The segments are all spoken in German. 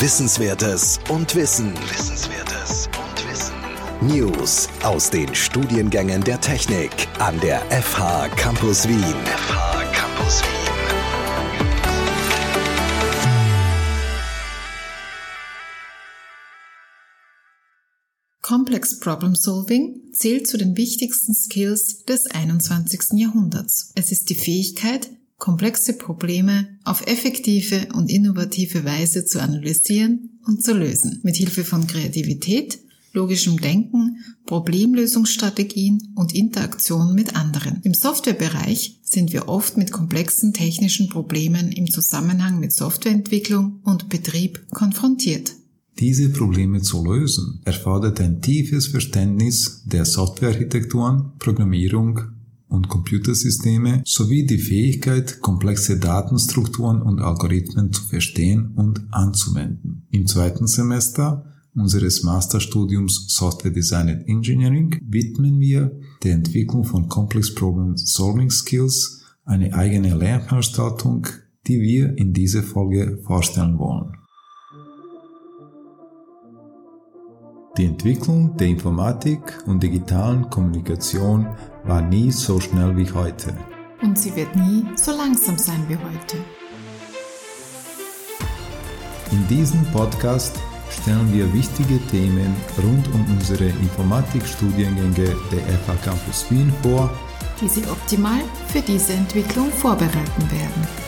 Wissenswertes und Wissen. Wissenswertes und Wissen. News aus den Studiengängen der Technik an der FH Campus Wien. FH Campus Wien. Complex Problem Solving zählt zu den wichtigsten Skills des 21. Jahrhunderts. Es ist die Fähigkeit, komplexe Probleme auf effektive und innovative Weise zu analysieren und zu lösen. Mit Hilfe von Kreativität, logischem Denken, Problemlösungsstrategien und Interaktion mit anderen. Im Softwarebereich sind wir oft mit komplexen technischen Problemen im Zusammenhang mit Softwareentwicklung und Betrieb konfrontiert. Diese Probleme zu lösen erfordert ein tiefes Verständnis der Softwarearchitekturen, Programmierung und Computersysteme sowie die Fähigkeit, komplexe Datenstrukturen und Algorithmen zu verstehen und anzuwenden. Im zweiten Semester unseres Masterstudiums Software Design and Engineering widmen wir der Entwicklung von Complex Problem Solving Skills eine eigene Lernveranstaltung, die wir in dieser Folge vorstellen wollen. Die Entwicklung der Informatik und digitalen Kommunikation war nie so schnell wie heute. Und sie wird nie so langsam sein wie heute. In diesem Podcast stellen wir wichtige Themen rund um unsere Informatikstudiengänge der FH Campus Wien vor, die Sie optimal für diese Entwicklung vorbereiten werden.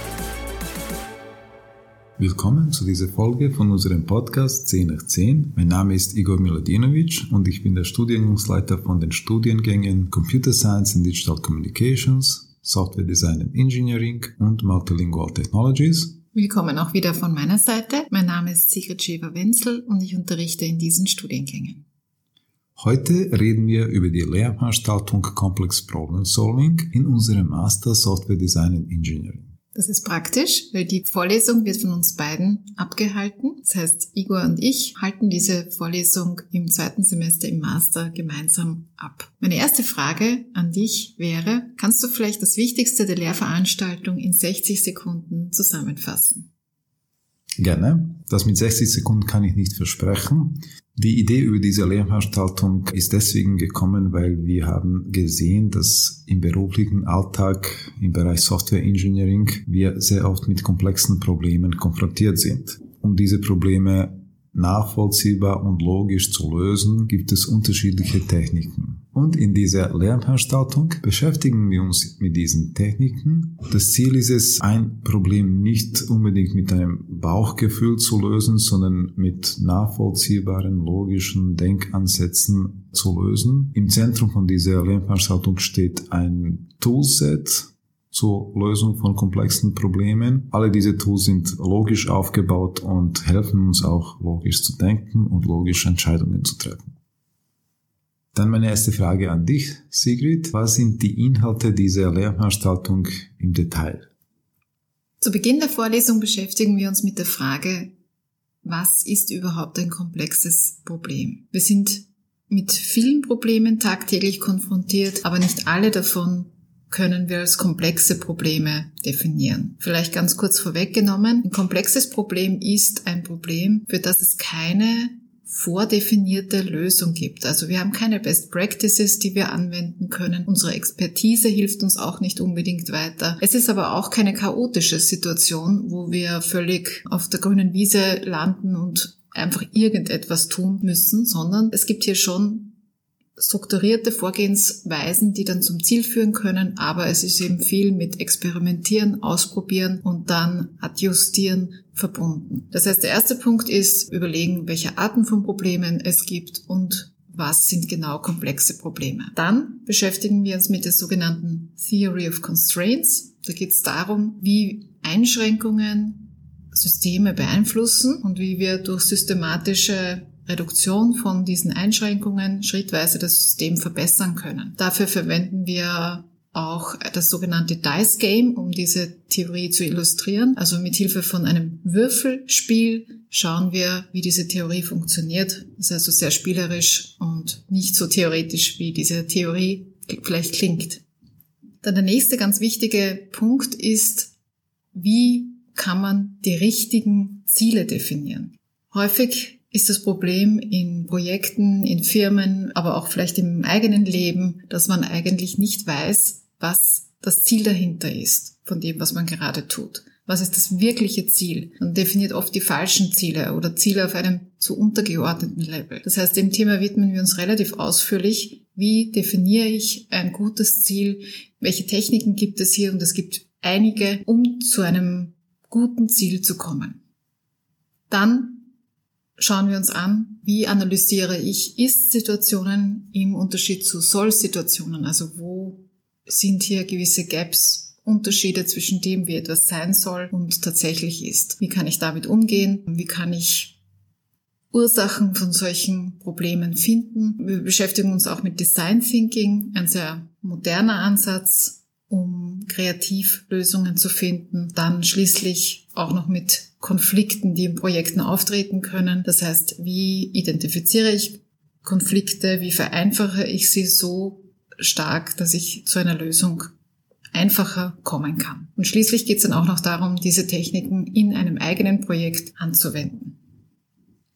Willkommen zu dieser Folge von unserem Podcast 10 nach 10. Mein Name ist Igor Miladinovic und ich bin der Studiengangsleiter von den Studiengängen Computer Science and Digital Communications, Software Design and Engineering und Multilingual Technologies. Willkommen auch wieder von meiner Seite. Mein Name ist Sigrid Schäfer-Wenzel und ich unterrichte in diesen Studiengängen. Heute reden wir über die Lehrveranstaltung Complex Problem Solving in unserem Master Software Design and Engineering. Das ist praktisch, weil die Vorlesung wird von uns beiden abgehalten. Das heißt, Igor und ich halten diese Vorlesung im zweiten Semester im Master gemeinsam ab. Meine erste Frage an dich wäre, kannst du vielleicht das Wichtigste der Lehrveranstaltung in 60 Sekunden zusammenfassen? Gerne. Das mit 60 Sekunden kann ich nicht versprechen. Die Idee über diese Lehrveranstaltung ist deswegen gekommen, weil wir haben gesehen, dass im beruflichen Alltag im Bereich Software Engineering wir sehr oft mit komplexen Problemen konfrontiert sind. Um diese Probleme nachvollziehbar und logisch zu lösen, gibt es unterschiedliche Techniken. Und in dieser Lernveranstaltung beschäftigen wir uns mit diesen Techniken. Das Ziel ist es, ein Problem nicht unbedingt mit einem Bauchgefühl zu lösen, sondern mit nachvollziehbaren, logischen Denkansätzen zu lösen. Im Zentrum von dieser Lernveranstaltung steht ein Toolset, zur Lösung von komplexen Problemen. Alle diese Tools sind logisch aufgebaut und helfen uns auch logisch zu denken und logisch Entscheidungen zu treffen. Dann meine erste Frage an dich, Sigrid. Was sind die Inhalte dieser Lehrveranstaltung im Detail? Zu Beginn der Vorlesung beschäftigen wir uns mit der Frage, was ist überhaupt ein komplexes Problem? Wir sind mit vielen Problemen tagtäglich konfrontiert, aber nicht alle davon können wir als komplexe Probleme definieren. Vielleicht ganz kurz vorweggenommen. Ein komplexes Problem ist ein Problem, für das es keine vordefinierte Lösung gibt. Also wir haben keine Best Practices, die wir anwenden können. Unsere Expertise hilft uns auch nicht unbedingt weiter. Es ist aber auch keine chaotische Situation, wo wir völlig auf der grünen Wiese landen und einfach irgendetwas tun müssen, sondern es gibt hier schon strukturierte Vorgehensweisen, die dann zum Ziel führen können, aber es ist eben viel mit Experimentieren, Ausprobieren und dann Adjustieren verbunden. Das heißt, der erste Punkt ist überlegen, welche Arten von Problemen es gibt und was sind genau komplexe Probleme. Dann beschäftigen wir uns mit der sogenannten Theory of Constraints. Da geht es darum, wie Einschränkungen Systeme beeinflussen und wie wir durch systematische Reduktion von diesen Einschränkungen schrittweise das System verbessern können. Dafür verwenden wir auch das sogenannte Dice Game, um diese Theorie zu illustrieren. Also mit Hilfe von einem Würfelspiel schauen wir, wie diese Theorie funktioniert. Das ist also sehr spielerisch und nicht so theoretisch, wie diese Theorie vielleicht klingt. Dann der nächste ganz wichtige Punkt ist, wie kann man die richtigen Ziele definieren? Häufig ist das Problem in Projekten, in Firmen, aber auch vielleicht im eigenen Leben, dass man eigentlich nicht weiß, was das Ziel dahinter ist von dem, was man gerade tut. Was ist das wirkliche Ziel? Man definiert oft die falschen Ziele oder Ziele auf einem zu untergeordneten Level. Das heißt, dem Thema widmen wir uns relativ ausführlich. Wie definiere ich ein gutes Ziel? Welche Techniken gibt es hier? Und es gibt einige, um zu einem guten Ziel zu kommen. Dann schauen wir uns an, wie analysiere ich Ist-Situationen im Unterschied zu Soll-Situationen. Also wo sind hier gewisse Gaps Unterschiede zwischen dem, wie etwas sein soll und tatsächlich ist. Wie kann ich damit umgehen? Wie kann ich Ursachen von solchen Problemen finden? Wir beschäftigen uns auch mit Design Thinking, ein sehr moderner Ansatz, um kreativ Lösungen zu finden. Dann schließlich auch noch mit Konflikten, die in Projekten auftreten können. Das heißt, wie identifiziere ich Konflikte? Wie vereinfache ich sie so stark, dass ich zu einer Lösung einfacher kommen kann. Und schließlich geht es dann auch noch darum, diese Techniken in einem eigenen Projekt anzuwenden.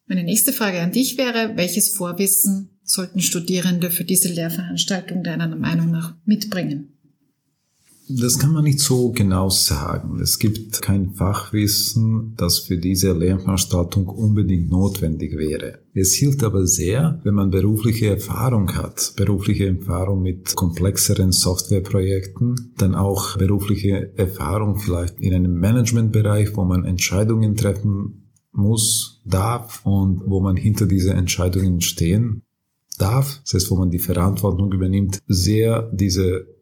Meine nächste Frage an dich wäre, welches Vorwissen sollten Studierende für diese Lehrveranstaltung deiner Meinung nach mitbringen? Das kann man nicht so genau sagen. Es gibt kein Fachwissen, das für diese Lernveranstaltung unbedingt notwendig wäre. Es hilft aber sehr, wenn man berufliche Erfahrung hat, berufliche Erfahrung mit komplexeren Softwareprojekten, dann auch berufliche Erfahrung vielleicht in einem Managementbereich, wo man Entscheidungen treffen muss, darf und wo man hinter diese Entscheidungen stehen darf, das heißt, wo man die Verantwortung übernimmt, sehr diese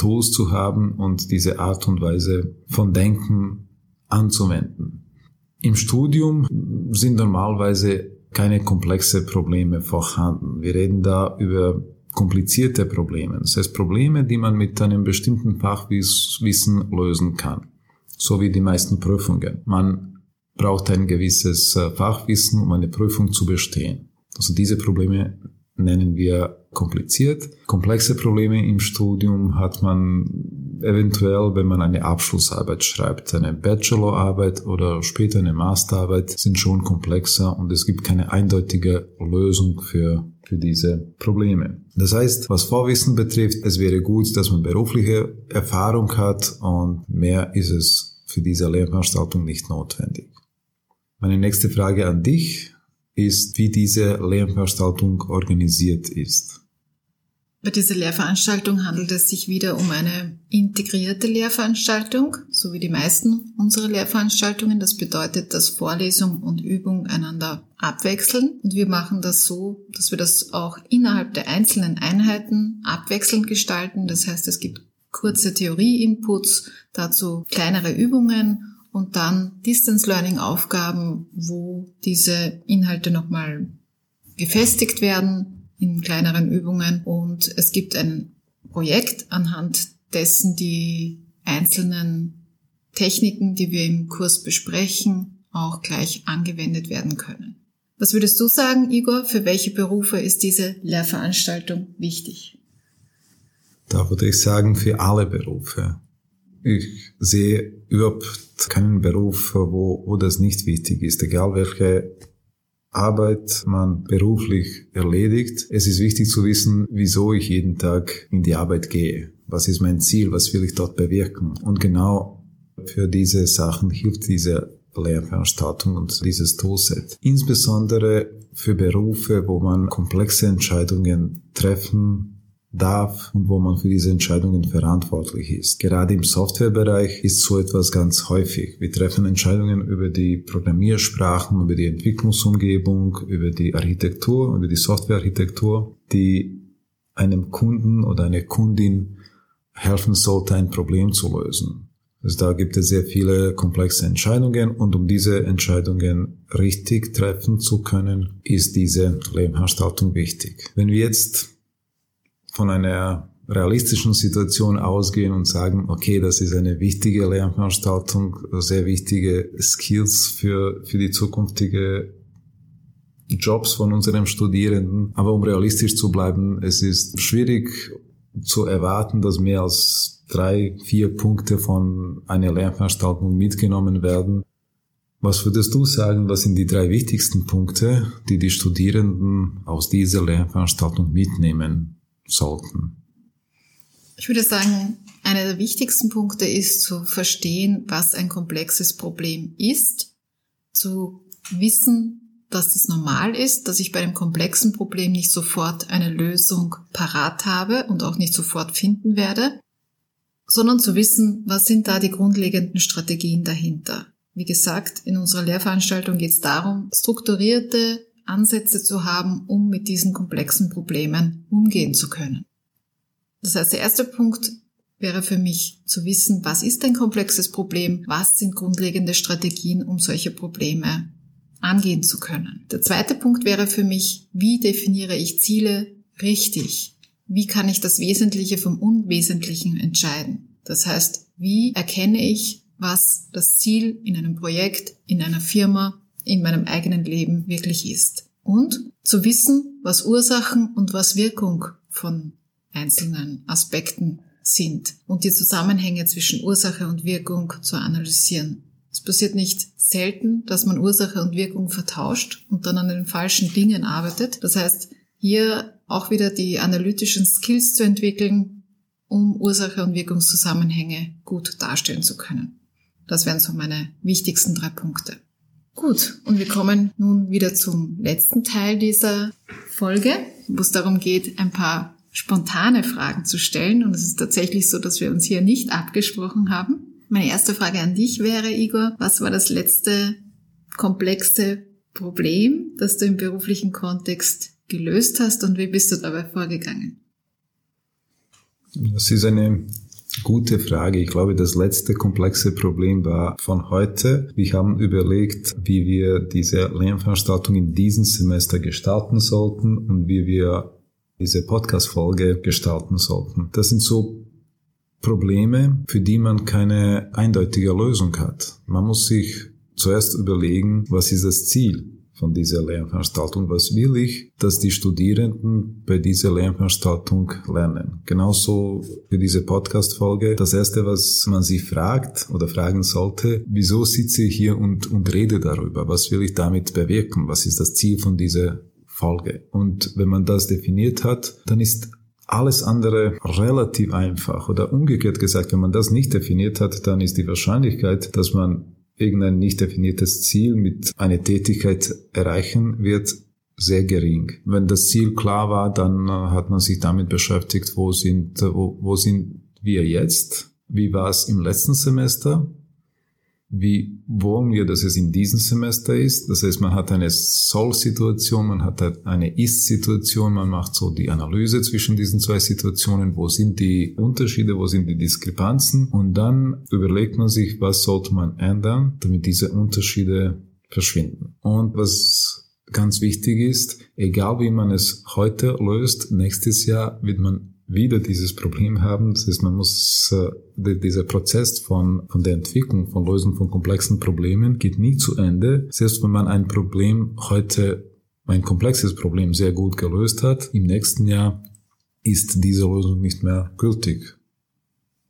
Tools zu haben und diese Art und Weise von Denken anzuwenden. Im Studium sind normalerweise keine komplexe Probleme vorhanden. Wir reden da über komplizierte Probleme. Das heißt Probleme, die man mit einem bestimmten Fachwissen lösen kann. So wie die meisten Prüfungen. Man braucht ein gewisses äh, Fachwissen, um eine Prüfung zu bestehen. Also diese Probleme nennen wir kompliziert. Komplexe Probleme im Studium hat man eventuell, wenn man eine Abschlussarbeit schreibt. Eine Bachelorarbeit oder später eine Masterarbeit sind schon komplexer und es gibt keine eindeutige Lösung für für diese Probleme. Das heißt, was Vorwissen betrifft, es wäre gut, dass man berufliche Erfahrung hat und mehr ist es für diese Lehrveranstaltung nicht notwendig. Meine nächste Frage an dich ist, wie diese Lehrveranstaltung organisiert ist. Bei dieser Lehrveranstaltung handelt es sich wieder um eine integrierte Lehrveranstaltung, so wie die meisten unserer Lehrveranstaltungen. Das bedeutet, dass Vorlesung und Übung einander abwechseln. Und wir machen das so, dass wir das auch innerhalb der einzelnen Einheiten abwechselnd gestalten. Das heißt, es gibt kurze Theorie-Inputs, dazu kleinere Übungen und dann Distance Learning Aufgaben, wo diese Inhalte nochmal gefestigt werden in kleineren Übungen und es gibt ein Projekt, anhand dessen die einzelnen Techniken, die wir im Kurs besprechen, auch gleich angewendet werden können. Was würdest du sagen, Igor, für welche Berufe ist diese Lehrveranstaltung wichtig? Da würde ich sagen, für alle Berufe. Ich sehe überhaupt keinen Beruf, wo, wo das nicht wichtig ist, egal welche Arbeit man beruflich erledigt. Es ist wichtig zu wissen, wieso ich jeden Tag in die Arbeit gehe. Was ist mein Ziel? Was will ich dort bewirken? Und genau für diese Sachen hilft diese Lehrveranstaltung und dieses Toolset. Insbesondere für Berufe, wo man komplexe Entscheidungen treffen darf und wo man für diese Entscheidungen verantwortlich ist. Gerade im Softwarebereich ist so etwas ganz häufig. Wir treffen Entscheidungen über die Programmiersprachen, über die Entwicklungsumgebung, über die Architektur, über die Softwarearchitektur, die einem Kunden oder einer Kundin helfen sollte, ein Problem zu lösen. Also da gibt es sehr viele komplexe Entscheidungen und um diese Entscheidungen richtig treffen zu können, ist diese Lehrveranstaltung wichtig. Wenn wir jetzt von einer realistischen Situation ausgehen und sagen, okay, das ist eine wichtige Lernveranstaltung, sehr wichtige Skills für, für die zukünftige Jobs von unseren Studierenden. Aber um realistisch zu bleiben, es ist schwierig zu erwarten, dass mehr als drei, vier Punkte von einer Lernveranstaltung mitgenommen werden. Was würdest du sagen, was sind die drei wichtigsten Punkte, die die Studierenden aus dieser Lehrveranstaltung mitnehmen sollten? Ich würde sagen, einer der wichtigsten Punkte ist zu verstehen, was ein komplexes Problem ist, zu wissen, dass es normal ist, dass ich bei einem komplexen Problem nicht sofort eine Lösung parat habe und auch nicht sofort finden werde, sondern zu wissen, was sind da die grundlegenden Strategien dahinter. Wie gesagt, in unserer Lehrveranstaltung geht es darum, strukturierte Ansätze zu haben, um mit diesen komplexen Problemen umgehen zu können. Das heißt, der erste Punkt wäre für mich zu wissen, was ist ein komplexes Problem, was sind grundlegende Strategien, um solche Probleme angehen zu können. Der zweite Punkt wäre für mich, wie definiere ich Ziele richtig? Wie kann ich das Wesentliche vom Unwesentlichen entscheiden? Das heißt, wie erkenne ich, was das Ziel in einem Projekt, in einer Firma, in meinem eigenen Leben wirklich ist? Und zu wissen, was Ursachen und was Wirkung von einzelnen Aspekten sind und die Zusammenhänge zwischen Ursache und Wirkung zu analysieren. Es passiert nicht selten, dass man Ursache und Wirkung vertauscht und dann an den falschen Dingen arbeitet. Das heißt, hier auch wieder die analytischen Skills zu entwickeln, um Ursache und Wirkungszusammenhänge gut darstellen zu können. Das wären so meine wichtigsten drei Punkte. Gut, und wir kommen nun wieder zum letzten Teil dieser Folge, wo es darum geht, ein paar spontane Fragen zu stellen. Und es ist tatsächlich so, dass wir uns hier nicht abgesprochen haben. Meine erste Frage an dich wäre, Igor, was war das letzte komplexe Problem, das du im beruflichen Kontext gelöst hast und wie bist du dabei vorgegangen? Das ist eine gute Frage. Ich glaube, das letzte komplexe Problem war von heute. Wir haben überlegt, wie wir diese Lernveranstaltung in diesem Semester gestalten sollten und wie wir diese Podcast-Folge gestalten sollten. Das sind so Probleme, für die man keine eindeutige Lösung hat. Man muss sich zuerst überlegen, was ist das Ziel von dieser Lernveranstaltung? Was will ich, dass die Studierenden bei dieser Lernveranstaltung lernen? Genauso für diese Podcast-Folge. Das erste, was man sich fragt oder fragen sollte, wieso sitze ich hier und, und rede darüber? Was will ich damit bewirken? Was ist das Ziel von dieser Folge. Und wenn man das definiert hat, dann ist alles andere relativ einfach. Oder umgekehrt gesagt, wenn man das nicht definiert hat, dann ist die Wahrscheinlichkeit, dass man irgendein nicht definiertes Ziel mit einer Tätigkeit erreichen wird, sehr gering. Wenn das Ziel klar war, dann äh, hat man sich damit beschäftigt, wo sind, wo, wo sind wir jetzt? Wie war es im letzten Semester? Wie wollen wir, dass es in diesem Semester ist. Das heißt, man hat eine Soll-Situation, man hat eine Ist-Situation, man macht so die Analyse zwischen diesen zwei Situationen, wo sind die Unterschiede, wo sind die Diskrepanzen und dann überlegt man sich, was sollte man ändern, damit diese Unterschiede verschwinden. Und was ganz wichtig ist, egal wie man es heute löst, nächstes Jahr wird man wieder dieses Problem haben. Das heißt, man muss, äh, dieser Prozess von, von der Entwicklung, von Lösung von komplexen Problemen geht nie zu Ende. Selbst wenn man ein Problem heute, ein komplexes Problem sehr gut gelöst hat, im nächsten Jahr ist diese Lösung nicht mehr gültig.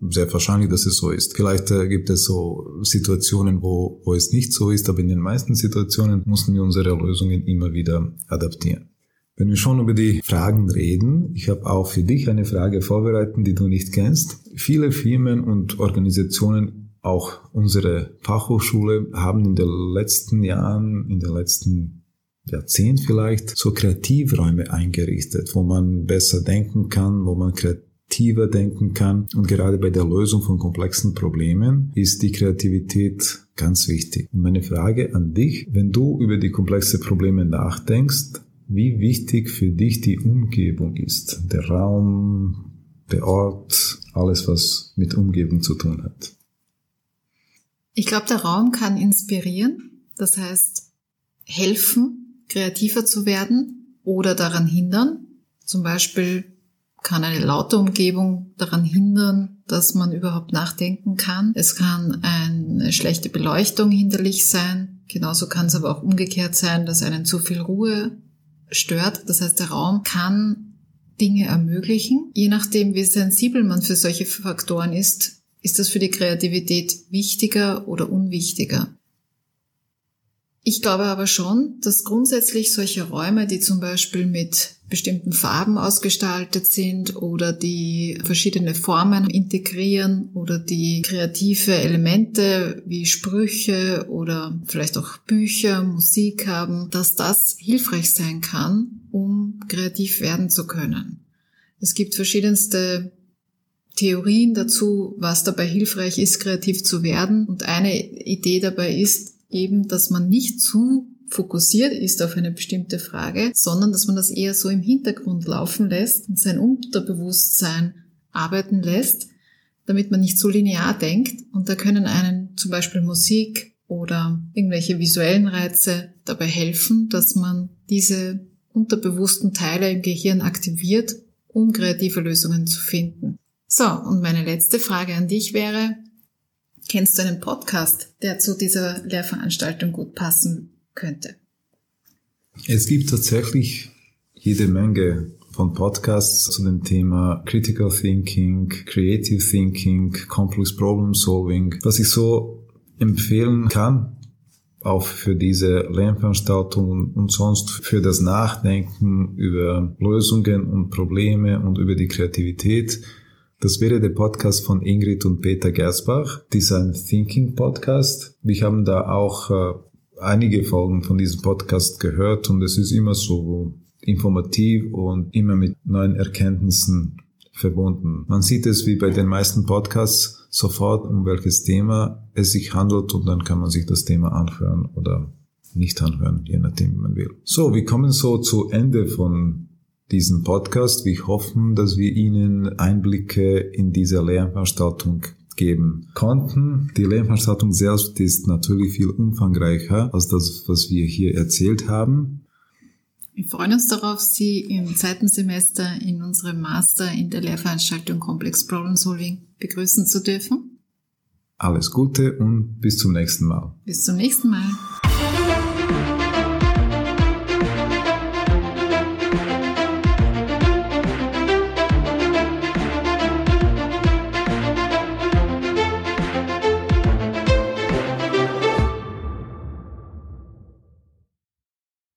Sehr wahrscheinlich, dass es so ist. Vielleicht äh, gibt es so Situationen, wo, wo es nicht so ist, aber in den meisten Situationen müssen wir unsere Lösungen immer wieder adaptieren. Wenn wir schon über die Fragen reden, ich habe auch für dich eine Frage vorbereitet, die du nicht kennst. Viele Firmen und Organisationen, auch unsere Fachhochschule, haben in den letzten Jahren, in den letzten Jahrzehnt vielleicht, so Kreativräume eingerichtet, wo man besser denken kann, wo man kreativer denken kann. Und gerade bei der Lösung von komplexen Problemen ist die Kreativität ganz wichtig. Und meine Frage an dich, wenn du über die komplexen Probleme nachdenkst, wie wichtig für dich die Umgebung ist. Der Raum, der Ort, alles, was mit Umgebung zu tun hat. Ich glaube, der Raum kann inspirieren, das heißt helfen, kreativer zu werden oder daran hindern. Zum Beispiel kann eine laute Umgebung daran hindern, dass man überhaupt nachdenken kann. Es kann eine schlechte Beleuchtung hinderlich sein. Genauso kann es aber auch umgekehrt sein, dass einen zu viel Ruhe stört. Das heißt, der Raum kann Dinge ermöglichen. Je nachdem, wie sensibel man für solche Faktoren ist, ist das für die Kreativität wichtiger oder unwichtiger. Ich glaube aber schon, dass grundsätzlich solche Räume, die zum Beispiel mit bestimmten Farben ausgestaltet sind oder die verschiedene Formen integrieren oder die kreative Elemente wie Sprüche oder vielleicht auch Bücher, Musik haben, dass das hilfreich sein kann, um kreativ werden zu können. Es gibt verschiedenste Theorien dazu, was dabei hilfreich ist, kreativ zu werden. Und eine Idee dabei ist eben, dass man nicht zu fokussiert ist auf eine bestimmte Frage, sondern dass man das eher so im Hintergrund laufen lässt und sein Unterbewusstsein arbeiten lässt, damit man nicht so linear denkt. Und da können einen zum Beispiel Musik oder irgendwelche visuellen Reize dabei helfen, dass man diese unterbewussten Teile im Gehirn aktiviert, um kreative Lösungen zu finden. So, und meine letzte Frage an dich wäre, kennst du einen Podcast, der zu dieser Lehrveranstaltung gut passen könnte? Es gibt tatsächlich jede Menge von Podcasts zu dem Thema Critical Thinking, Creative Thinking, Complex Problem Solving. Was ich so empfehlen kann, auch für diese Lernveranstaltungen und sonst für das Nachdenken über Lösungen und Probleme und über die Kreativität. Das wäre der Podcast von Ingrid und Peter Gersbach, Design Thinking Podcast. Wir haben da auch äh, einige Folgen von diesem Podcast gehört und es ist immer so informativ und immer mit neuen Erkenntnissen verbunden. Man sieht es wie bei den meisten Podcasts sofort, um welches Thema es sich handelt und dann kann man sich das Thema anhören oder nicht anhören, je nachdem, wie man will. So, wir kommen so zu Ende von diesem Podcast. Wir hoffen, dass wir Ihnen Einblicke in diese Lehrveranstaltung geben konnten. Die Lehrveranstaltung selbst ist natürlich viel umfangreicher als das, was wir hier erzählt haben. Wir freuen uns darauf, Sie im zweiten Semester in unserem Master in der Lehrveranstaltung Complex Problem Solving begrüßen zu dürfen. Alles Gute und bis zum nächsten Mal. Bis zum nächsten Mal.